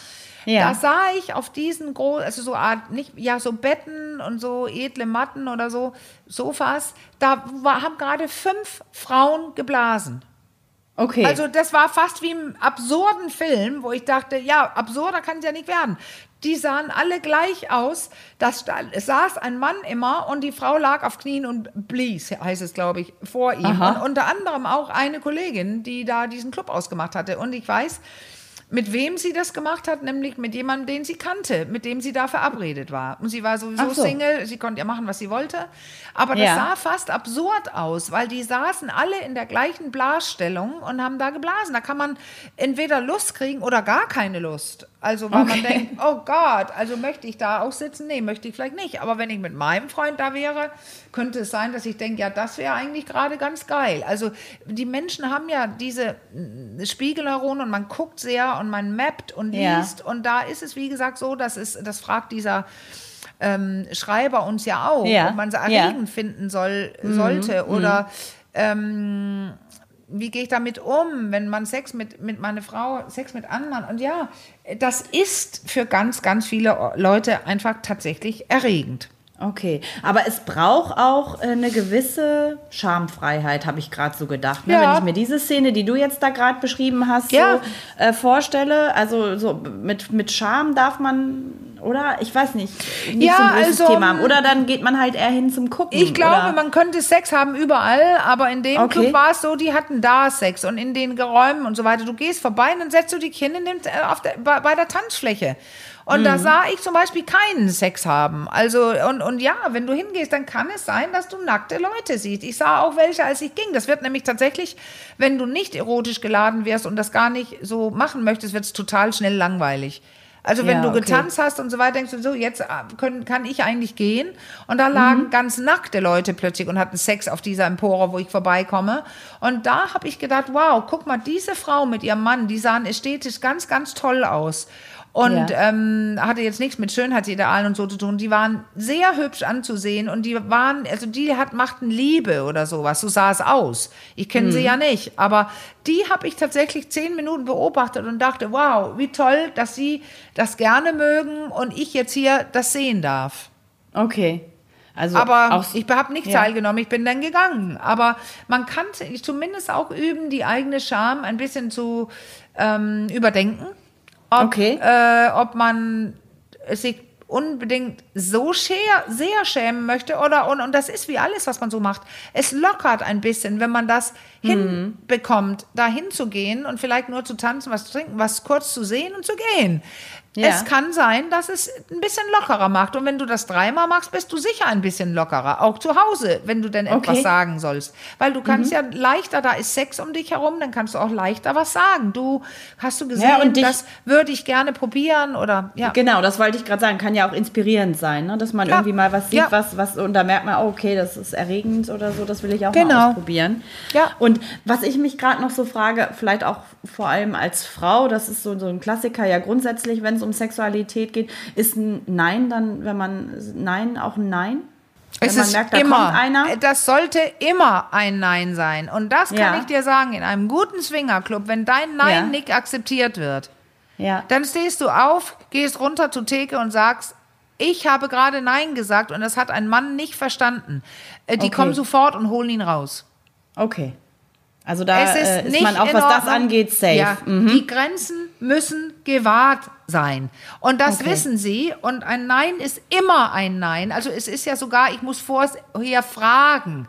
Ja. Da sah ich auf diesen großen, also so Art, nicht, ja, so Betten und so edle Matten oder so, Sofas, da war, haben gerade fünf Frauen geblasen. Okay. Also das war fast wie im absurden Film, wo ich dachte, ja, absurder kann es ja nicht werden. Die sahen alle gleich aus. Das saß ein Mann immer und die Frau lag auf Knien und blies, heißt es, glaube ich, vor ihm. Aha. Und unter anderem auch eine Kollegin, die da diesen Club ausgemacht hatte. Und ich weiß, mit wem sie das gemacht hat, nämlich mit jemandem, den sie kannte, mit dem sie da verabredet war. Und sie war sowieso so. Single, sie konnte ja machen, was sie wollte. Aber das Ja. sah fast absurd aus, weil die saßen alle in der gleichen Blasstellung und haben da geblasen. Da kann man entweder Lust kriegen oder gar keine Lust. Also, weil man Okay. denkt, oh Gott, also möchte ich da auch sitzen? Nee, möchte ich vielleicht nicht. Aber wenn ich mit meinem Freund da wäre, könnte es sein, dass ich denke, ja, das wäre eigentlich gerade ganz geil. Also, die Menschen haben ja diese mm, Spiegelneuronen und man guckt sehr und man mappt und Ja. liest. Und da ist es, wie gesagt, so, dass es, das fragt dieser ähm, Schreiber uns ja auch, Ja, ob man sie ja. Mhm, erregend finden soll, sollte oder ähm, wie gehe ich damit um, wenn man Sex mit, mit meiner Frau, Sex mit anderen und ja, das ist für ganz, ganz viele Leute einfach tatsächlich erregend. Okay, aber es braucht auch äh, eine gewisse Schamfreiheit, habe ich gerade so gedacht. Ne? Ja. Wenn ich mir diese Szene, die du jetzt da gerade beschrieben hast, Ja. so äh, vorstelle, also so mit, mit Scham darf man, oder? Ich weiß nicht, nicht Ja, so ein großes also, Thema haben. Oder dann geht man halt eher hin zum Gucken. Ich glaube, oder? man könnte Sex haben überall, aber in dem Okay. Club war es so, die hatten da Sex und in den Geräumen und so weiter. Du gehst vorbei und dann setzt du dich hin in dem, äh, auf der, bei, bei der Tanzfläche. Und Mhm. da sah ich zum Beispiel keinen Sex haben. Also, und, und ja, wenn du hingehst, dann kann es sein, dass du nackte Leute siehst. Ich sah auch welche, als ich ging. Das wird nämlich tatsächlich, wenn du nicht erotisch geladen wirst und das gar nicht so machen möchtest, wird es total schnell langweilig. Also wenn Ja, du okay. getanzt hast und so weiter, denkst du so, jetzt äh, können, kann ich eigentlich gehen. Und da lagen Mhm. ganz nackte Leute plötzlich und hatten Sex auf dieser Empore, wo ich vorbeikomme. Und da habe ich gedacht, wow, guck mal, diese Frau mit ihrem Mann, die sahen ästhetisch ganz, ganz toll aus. Und Ja. ähm, hatte jetzt nichts mit Schönheitsidealen und so zu tun. Die waren sehr hübsch anzusehen und die waren, also die hat, machten Liebe oder sowas. So sah es aus. Ich kenne Mhm. sie ja nicht, aber die habe ich tatsächlich zehn Minuten beobachtet und dachte, wow, wie toll, dass sie das gerne mögen und ich jetzt hier das sehen darf. Okay. Also Aber auch, ich habe nicht Ja. teilgenommen, ich bin dann gegangen. Aber man kann zumindest auch üben, die eigene Scham ein bisschen zu ähm, überdenken. Ob, Okay. äh, ob man sich unbedingt so sehr, sehr schämen möchte oder und, und das ist wie alles, was man so macht. Es lockert ein bisschen, wenn man das hinbekommt, da hinzugehen und vielleicht nur zu tanzen, was zu trinken, was kurz zu sehen und zu gehen. Ja. Es kann sein, dass es ein bisschen lockerer macht. Und wenn du das dreimal machst, bist du sicher ein bisschen lockerer. Auch zu Hause, wenn du denn etwas Okay. Mhm. sagen sollst. Weil du kannst ja leichter, da ist Sex um dich herum, dann kannst du auch leichter was sagen. Du, hast du gesehen, Ja, und dich- das würde ich gerne probieren oder, ja. Genau, das wollte ich gerade sagen. Kann ja auch inspirierend sein, ne? dass man Klar. irgendwie mal was sieht, Ja. was, was, und da merkt man, oh, okay, das ist erregend oder so, das will ich auch Genau. mal ausprobieren. Ja. Und was ich mich gerade noch so frage, vielleicht auch vor allem als Frau, das ist so, so ein Klassiker ja grundsätzlich, wenn es um Sexualität geht, ist ein Nein dann, wenn man Nein auch ein Nein? Wenn Es man ist merkt, da immer, das sollte immer ein Nein sein. Und das kann Ja. ich dir sagen, in einem guten Swingerclub, wenn dein Nein Ja. nicht akzeptiert wird, Ja. dann stehst du auf, gehst runter zur Theke und sagst, ich habe gerade Nein gesagt und das hat ein Mann nicht verstanden. Äh, Die Okay. kommen sofort und holen ihn raus. Okay. Also da ist äh, ist man auch, was das angeht, safe. Ja, Mhm. Die Grenzen müssen gewahrt sein. Und das Okay. wissen sie. Und ein Nein ist immer ein Nein. Also es ist ja sogar, ich muss vorher fragen.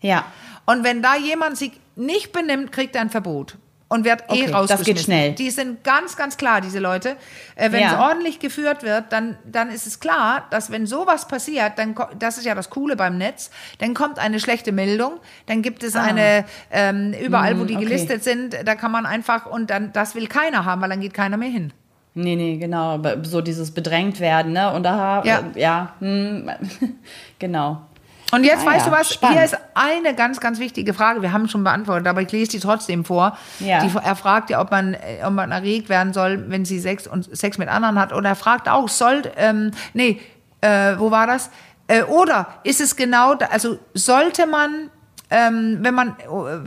Ja. Und wenn da jemand sich nicht benimmt, kriegt er ein Verbot. Und wird Okay, eh das rausgeschmissen. geht schnell. Die sind ganz, ganz klar, diese Leute. Äh, wenn Ja. es ordentlich geführt wird, dann, dann ist es klar, dass wenn sowas passiert, dann, das ist ja das Coole beim Netz, dann kommt eine schlechte Meldung, dann gibt es eine, ähm, überall, wo die Ah. Hm, okay. gelistet sind, da kann man einfach, und dann, das will keiner haben, weil dann geht keiner mehr hin. Nee, nee, genau. aber So dieses bedrängt werden, ne? Und da, Ja. ja, ja hm, genau. Und jetzt Ah weißt ja, du was? spannend. Hier ist eine ganz, ganz wichtige Frage. Wir haben schon beantwortet, aber ich lese die trotzdem vor. Ja. Die, er fragt ja, ob man, äh, ob man erregt werden soll, wenn sie Sex und Sex mit anderen hat. Oder er fragt auch, soll, ähm, nee, äh, wo war das? Äh, oder ist es genau, da, also sollte man, ähm, wenn man,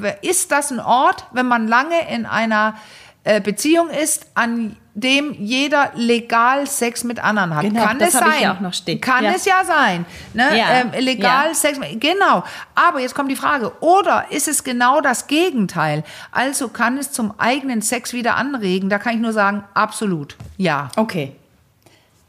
äh, ist das ein Ort, wenn man lange in einer Beziehung ist, an dem jeder legal Sex mit anderen hat. Genau, Kann das es sein? ich ja auch noch stehen. Kann Ja. es ja sein. Ne? Ja, Ähm, legal ja. Sex, genau. Aber jetzt kommt die Frage, oder ist es genau das Gegenteil? Also kann es zum eigenen Sex wieder anregen? Da kann ich nur sagen, absolut, ja. Okay.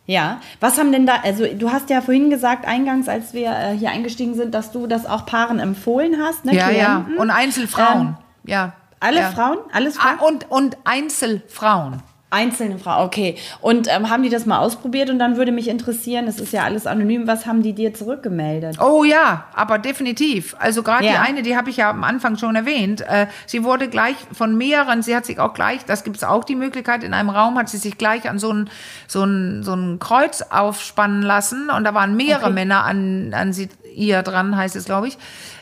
Ja, was haben denn da, also du hast ja vorhin gesagt, eingangs, als wir äh, hier eingestiegen sind, dass du das auch Paaren empfohlen hast, ne? Ja, ja. Klienten. Und Einzelfrauen. Ähm, ja. Alle ja. Frauen? Alles Ah, Frauen? und, und Einzelfrauen. Einzelne Frau, okay. Und ähm, haben die das mal ausprobiert und dann würde mich interessieren, es ist ja alles anonym, was haben die dir zurückgemeldet? Oh ja, aber definitiv. Also gerade Ja. die eine, die habe ich ja am Anfang schon erwähnt. Äh, sie wurde gleich von mehreren, sie hat sich auch gleich, das gibt es auch die Möglichkeit, in einem Raum hat sie sich gleich an so ein, so ein, so ein Kreuz aufspannen lassen und da waren mehrere Okay. Männer an, an sie, ihr dran, heißt es, glaube ich.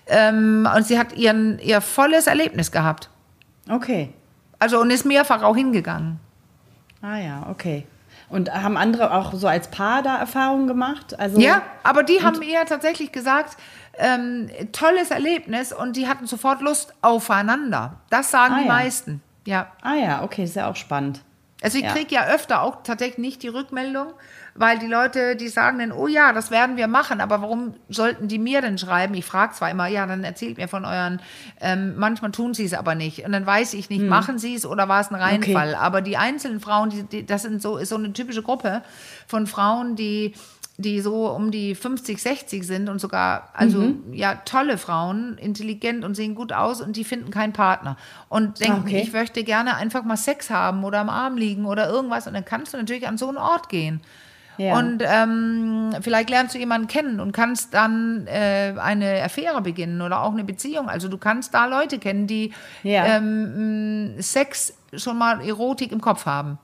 Ähm, und sie hat ihren, ihr volles Erlebnis gehabt. Okay. Also und ist mehrfach auch hingegangen. Ah ja, okay. Und haben andere auch so als Paar da Erfahrungen gemacht? Also, Ja, aber die haben eher tatsächlich gesagt, ähm, tolles Erlebnis und die hatten sofort Lust aufeinander. Das sagen Ah, die ja. meisten. Ja. Ah ja, okay, ist ja auch spannend. Also ich Ja. kriege ja öfter auch tatsächlich nicht die Rückmeldung, weil die Leute, die sagen dann, oh ja, das werden wir machen, aber warum sollten die mir denn schreiben? Ich frage zwar immer, ja, dann erzählt mir von euren, ähm, manchmal tun sie es aber nicht. Und dann weiß ich nicht, machen sie es oder war es ein Reinfall? Aber die einzelnen Frauen, die, die, das sind so, ist so eine typische Gruppe von Frauen, die die so um die 50, 60 sind und sogar, also ja, tolle Frauen, intelligent und sehen gut aus und die finden keinen Partner. Und denken, Ah, okay. ich möchte gerne einfach mal Sex haben oder am Arm liegen oder irgendwas. Und dann kannst du natürlich an so einen Ort gehen. Ja. Und ähm, vielleicht lernst du jemanden kennen und kannst dann äh, eine Affäre beginnen oder auch eine Beziehung. Also du kannst da Leute kennen, die Ja. ähm, Sex schon mal Erotik im Kopf haben.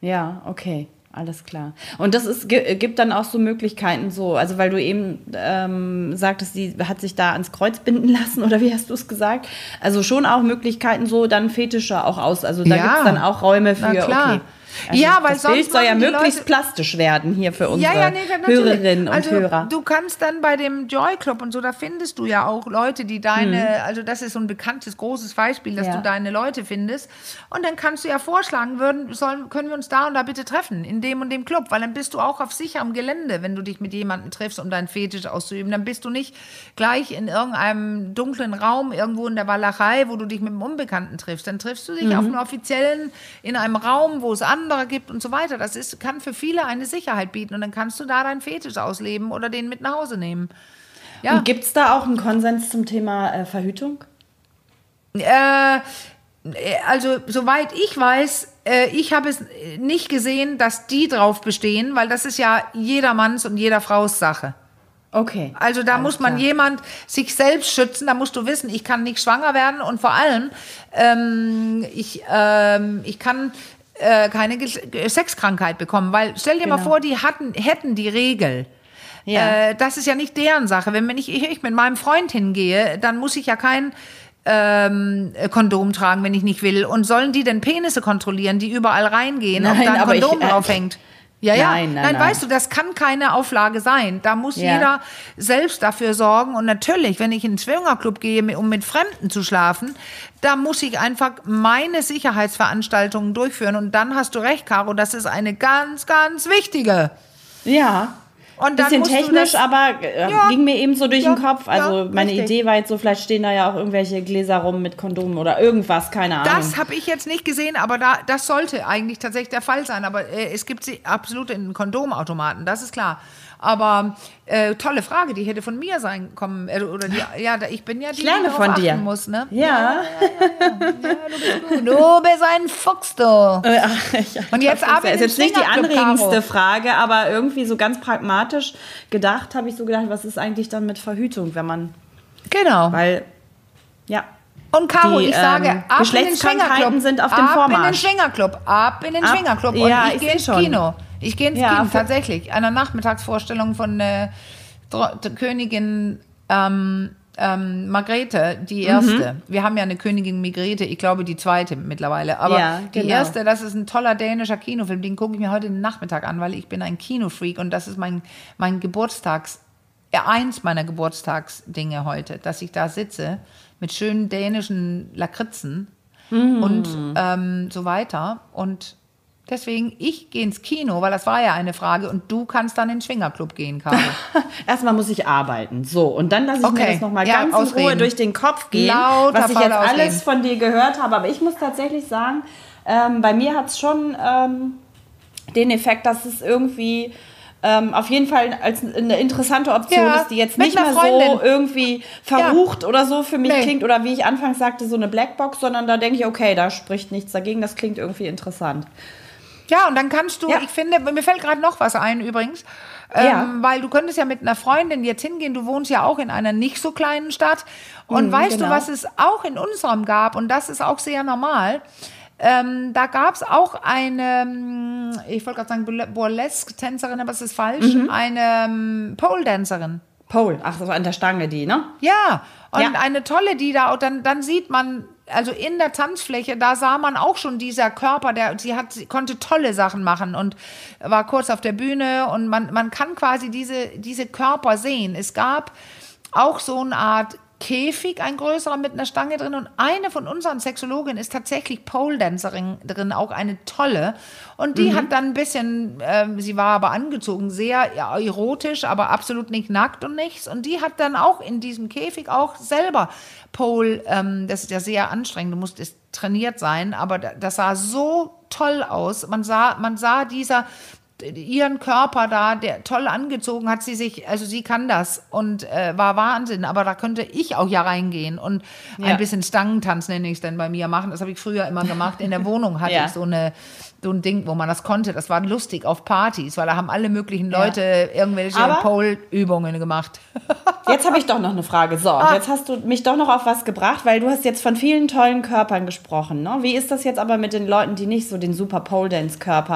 Ja, okay. Alles klar. Und das ist, gi- gibt dann auch so Möglichkeiten so, also weil du eben ähm, sagtest, sie hat sich da ans Kreuz binden lassen oder wie hast du es gesagt? Also schon auch Möglichkeiten so dann Fetische auch aus. Also da Ja. gibt es dann auch Räume für, Na klar. okay. Also Ja, weil das sonst Bild soll ja möglichst Leute- plastisch werden hier für unsere ja, ja, nee. Hörerinnen und also, Hörer. Du kannst dann bei dem Joy Club und so, da findest du ja auch Leute, die deine, Hm. also das ist so ein bekanntes, großes Beispiel, dass Ja. du deine Leute findest. Und dann kannst du ja vorschlagen, würden, sollen, können wir uns da und da bitte treffen, in dem und dem Club, weil dann bist du auch auf sicherem Gelände, wenn du dich mit jemandem triffst, um deinen Fetisch auszuüben. Dann bist du nicht gleich in irgendeinem dunklen Raum, irgendwo in der Walachei, wo du dich mit einem Unbekannten triffst. Dann triffst du dich Mhm. auf einem offiziellen, in einem Raum, wo es andere gibt und so weiter. Das ist, kann für viele eine Sicherheit bieten und dann kannst du da deinen Fetisch ausleben oder den mit nach Hause nehmen. Ja. Und gibt es da auch einen Konsens zum Thema äh, Verhütung? Äh, also, soweit ich weiß, äh, ich habe es nicht gesehen, dass die drauf bestehen, weil das ist ja jedermanns und jeder Frau's Sache. Okay. Also da Alles muss man klar. jemand sich selbst schützen, da musst du wissen, ich kann nicht schwanger werden und vor allem, ähm, ich, ähm, ich kann äh, keine Ge- Sexkrankheit bekommen, weil stell dir mal Genau. vor, die hatten, hätten die Regel. Ja. Äh, das ist ja nicht deren Sache. Wenn ich, ich, mit meinem Freund hingehe, dann muss ich ja kein ähm, Kondom tragen, wenn ich nicht will. Und sollen die denn Penisse kontrollieren, die überall reingehen, ob Nein, da ein aber ich- Kondom äh, drauf hängt? Ja, ja. Nein, nein, nein. weißt du, das kann keine Auflage sein. Da muss Ja. jeder selbst dafür sorgen. Und natürlich, wenn ich in den Swingerclub gehe, um mit Fremden zu schlafen, da muss ich einfach meine Sicherheitsveranstaltungen durchführen. Und dann hast du recht, Caro, das ist eine ganz, ganz wichtige. Ja. Und Bisschen technisch, das- aber äh, Ja. ging mir eben so durch Ja, den Kopf. Also ja, meine richtig. Idee war jetzt so, vielleicht stehen da ja auch irgendwelche Gläser rum mit Kondomen oder irgendwas, keine Ahnung. Das habe ich jetzt nicht gesehen, aber da, das sollte eigentlich tatsächlich der Fall sein. Aber äh, es gibt sie absolut in Kondomautomaten, das ist klar. Aber äh, tolle Frage, die hätte von mir sein kommen. Äh, oder die, ja, ich bin ja die, ich lerne die von dir. muss, ne? Ja. Du bist ein Fuchs, du. Und jetzt ab Das ist jetzt nicht die anregendste. Frage, aber irgendwie so ganz pragmatisch gedacht, habe ich so gedacht, was ist eigentlich dann mit Verhütung, wenn man, Genau. weil, ja. Und Caro, die, ich sage, ähm, ab in den Schwingerclub. sind auf dem ab in den Vormarsch. Schwingerclub. Ab in den Schwingerclub. Und ja, ich ich gehe ins schon. Kino. Ich gehe ins Ja, Kino, tatsächlich. Einer Nachmittagsvorstellung von äh, Königin ähm, ähm, Margrethe, die Mhm. erste. Wir haben ja eine Königin Margrethe, ich glaube die zweite mittlerweile. Aber Ja, die genau. erste, das ist ein toller dänischer Kinofilm. Den gucke ich mir heute den Nachmittag an, weil ich bin ein Kinofreak und das ist mein, mein Geburtstags, ja, eins meiner Geburtstagsdinge heute, dass ich da sitze mit schönen dänischen Lakritzen Mhm. und ähm, so weiter. Und deswegen, ich gehe ins Kino, weil das war ja eine Frage und du kannst dann in den Schwingerclub gehen, Caro. Erstmal muss ich arbeiten. So, und dann lasse ich mir Okay. das nochmal Ja, ganz in ausreden. Ruhe durch den Kopf gehen, Lauter was ich jetzt alles Ausreden. von dir gehört habe. Aber ich muss tatsächlich sagen, ähm, bei mir hat es schon ähm, den Effekt, dass es irgendwie ähm, auf jeden Fall als eine interessante Option Ja, ist, die jetzt nicht mehr so irgendwie verrucht oder so für mich Nee. klingt oder wie ich anfangs sagte, so eine Blackbox, sondern da denke ich, okay, da spricht nichts dagegen, das klingt irgendwie interessant. Ja, und dann kannst du, Ja. ich finde, mir fällt gerade noch was ein übrigens, Ja. ähm, weil du könntest ja mit einer Freundin jetzt hingehen, du wohnst ja auch in einer nicht so kleinen Stadt und Mhm, weißt genau. du, was es auch in unserem gab und das ist auch sehr normal, ähm, da gab es auch eine, ähm, ich wollte gerade sagen Burle- Burlesque-Tänzerin, aber es ist falsch, Mhm. eine ähm, Pole-Dancerin. Pole, ach so, an der Stange die, ne? Ja, und Ja. eine tolle, die da, und dann, dann sieht man, also in der Tanzfläche, da sah man auch schon dieser Körper, der, sie hat, sie konnte tolle Sachen machen und war kurz auf der Bühne und man, man kann quasi diese, diese Körper sehen. Es gab auch so eine Art Käfig, ein größerer mit einer Stange drin. Und eine von unseren Sexologinnen ist tatsächlich Pole-Dancerin drin, auch eine tolle. Und die hat dann ein bisschen, ähm, sie war aber angezogen, sehr ja, erotisch, aber absolut nicht nackt und nichts. Und die hat dann auch in diesem Käfig auch selber Pole, ähm, das ist ja sehr anstrengend, du musst es trainiert sein, aber da- das sah so toll aus, man sah, man sah dieser ihren Körper da, der toll angezogen hat sie sich, also sie kann das und äh, war Wahnsinn, aber da könnte ich auch ja reingehen und Ja. ein bisschen Stangentanz nenne ich es denn bei mir machen. Das habe ich früher immer gemacht. In der Wohnung hatte Ja. ich so eine so ein Ding, wo man das konnte. Das war lustig auf Partys, weil da haben alle möglichen Leute irgendwelche Aber- Pole-Übungen gemacht. Jetzt habe ich doch noch eine Frage. So, Ah. jetzt hast du mich doch noch auf was gebracht, weil du hast jetzt von vielen tollen Körpern gesprochen. Ne? Wie ist das jetzt aber mit den Leuten, die nicht so den super Pole Dance Körper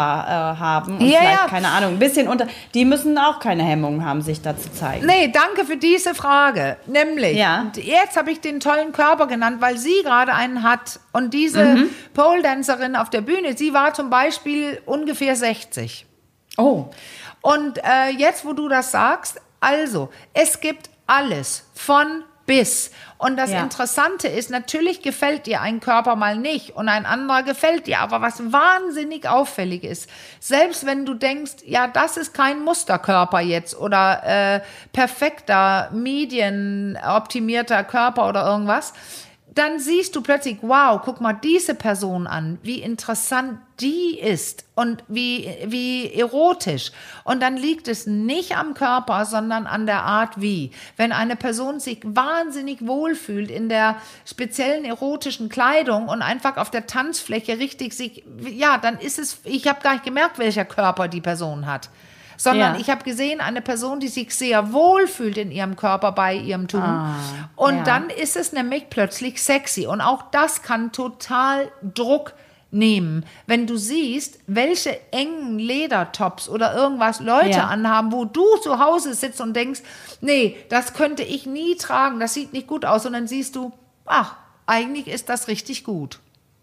äh, haben und Ja, vielleicht ja. keine Ahnung, ein bisschen unter, die müssen auch keine Hemmungen haben, sich da zu zeigen. Nee, danke für diese Frage. Nämlich, Ja. jetzt habe ich den tollen Körper genannt, weil sie gerade einen hat. Und diese Mhm. Pole-Dancerin auf der Bühne, sie war zum Beispiel ungefähr 60. Oh, Und äh, jetzt, wo du das sagst, also, es gibt alles von bis. Und das Ja. Interessante ist, natürlich gefällt dir ein Körper mal nicht und ein anderer gefällt dir. Aber was wahnsinnig auffällig ist, selbst wenn du denkst, ja, das ist kein Musterkörper jetzt oder äh, perfekter, medienoptimierter Körper oder irgendwas, dann siehst du plötzlich, wow, guck mal diese Person an, wie interessant die ist und wie, wie erotisch. Und dann liegt es nicht am Körper, sondern an der Art wie. Wenn eine Person sich wahnsinnig wohlfühlt in der speziellen erotischen Kleidung und einfach auf der Tanzfläche richtig sich, ja, dann ist es, ich habe gar nicht gemerkt, welcher Körper die Person hat sondern Ja. ich habe gesehen, eine Person, die sich sehr wohl fühlt in ihrem Körper bei ihrem Tun. und ja. dann ist es nämlich plötzlich sexy. Und auch das kann total Druck nehmen. Wenn du siehst, welche engen Ledertops oder irgendwas Leute Ja. anhaben, wo du zu Hause sitzt und denkst, nee, das könnte ich nie tragen, das sieht nicht gut aus. Und dann siehst du, ach, eigentlich ist das richtig gut.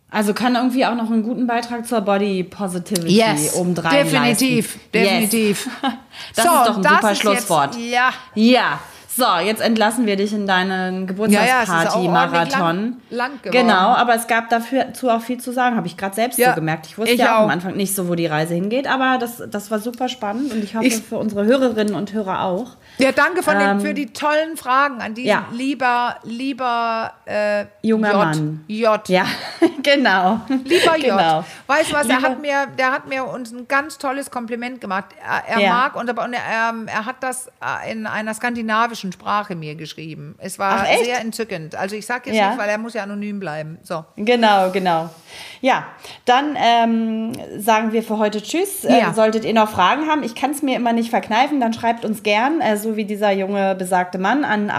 Also kann irgendwie auch noch einen guten Beitrag zur Body Positivity obendrein definitiv, leisten. definitiv. Yes. Das So, ist doch ein super Schlusswort. Jetzt, ja, Ja. So, jetzt entlassen wir dich in deinen Ja, ja, Geburtstagsparty-Marathon. ordentlich lang- lang geworden. genau, aber es gab dazu auch viel zu sagen, habe ich gerade selbst Ja, so gemerkt. Ich wusste ich ja auch, am. Anfang nicht so, wo die Reise hingeht, aber das, das war super spannend und ich hoffe Ich- für unsere Hörerinnen und Hörer auch. Ja, danke von Ähm, den, für die tollen Fragen an diesen ja. lieber, lieber äh, Junger J. Mann. J. Ja, genau. Lieber J. Genau. Weißt du was, er hat, mir, der hat mir uns ein ganz tolles Kompliment gemacht. Er, er Ja. mag und, und er, ähm, er hat das äh, in einer skandinavischen Sprache mir geschrieben. Es war Ach, sehr entzückend. Also ich sage jetzt Ja. nicht, weil er muss ja anonym bleiben. So. Genau, genau. Ja, dann ähm, sagen wir für heute Tschüss. Äh, Ja. solltet ihr noch Fragen haben, ich kann es mir immer nicht verkneifen, dann schreibt uns gern, äh, so wie dieser junge besagte Mann, an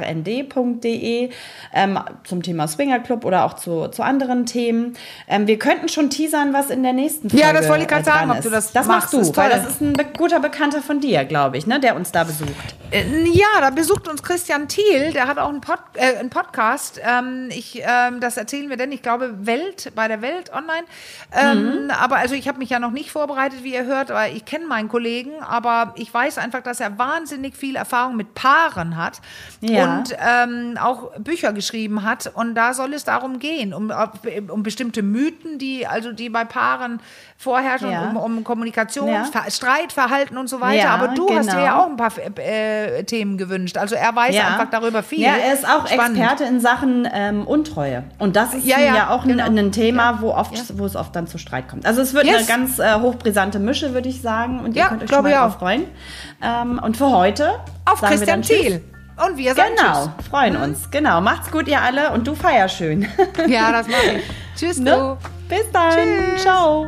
achcom.rnd.de ähm, zum Thema Swingerclub oder auch zu, zu anderen Themen. Ähm, wir könnten schon teasern, was in der nächsten Folge Ja, das wollte ich gerade äh, sagen, ob ist. du das Das machst, machst du, weil toll. das ist ein be guter Bekannter von dir, glaube ich, ne, der uns da besucht. Äh, Ja, da besucht uns Christian Thiel, der hat auch einen, Pod, äh, einen Podcast. Ähm, ich, ähm, das erzählen wir denn, ich glaube, Welt, bei der Welt online. Ähm, Mhm. Aber also ich habe mich ja noch nicht vorbereitet, wie ihr hört, aber ich kenne meinen Kollegen, aber ich weiß einfach, dass er wahnsinnig viel Erfahrung mit Paaren hat Ja. und ähm, auch Bücher geschrieben hat. Und da soll es darum gehen, um, um bestimmte Mythen, die also die bei Paaren vorherrschen, Ja. um, um Kommunikation, Ja. Ver- Streitverhalten und so weiter. Aber du hast genau. ja auch ein paar äh, Themen gewünscht. Also er weiß einfach darüber viel. Ja, er ist auch Spannend. Experte in Sachen ähm, Untreue. Und das ist Ja, ja, ja, auch genau. ein, ein Thema, wo, oft, Ja. wo es oft dann zu Streit kommt. Also es wird Yes. eine ganz äh, hochbrisante Mische, würde ich sagen. Und ihr Ja, könnt euch schon mal auch. freuen. Ähm, und für heute Auf sagen Christian. Thiel. Und wir sagen Genau, Tschüss. freuen uns. Genau, macht's gut, ihr alle. Und du feier schön. Ja, das mache ich. Tschüss, ne? du. Bis dann. Tschüss. Ciao.